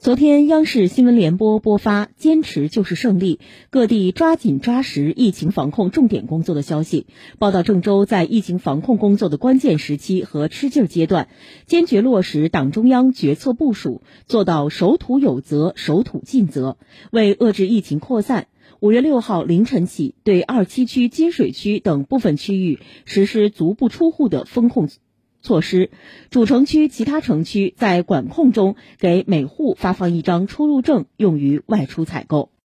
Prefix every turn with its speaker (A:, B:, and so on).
A: 昨天，央视新闻联播播发“坚持就是胜利，各地抓紧抓实疫情防控重点工作”的消息。报道，郑州在疫情防控工作的关键时期和吃劲阶段，坚决落实党中央决策部署，做到守土有责、守土尽责，为遏制疫情扩散，五月六号凌晨起，对二七区金水区等部分区域实施足不出户的封控。措施，主城区其他城区在管控中给每户发放一张出入证，用于外出采购。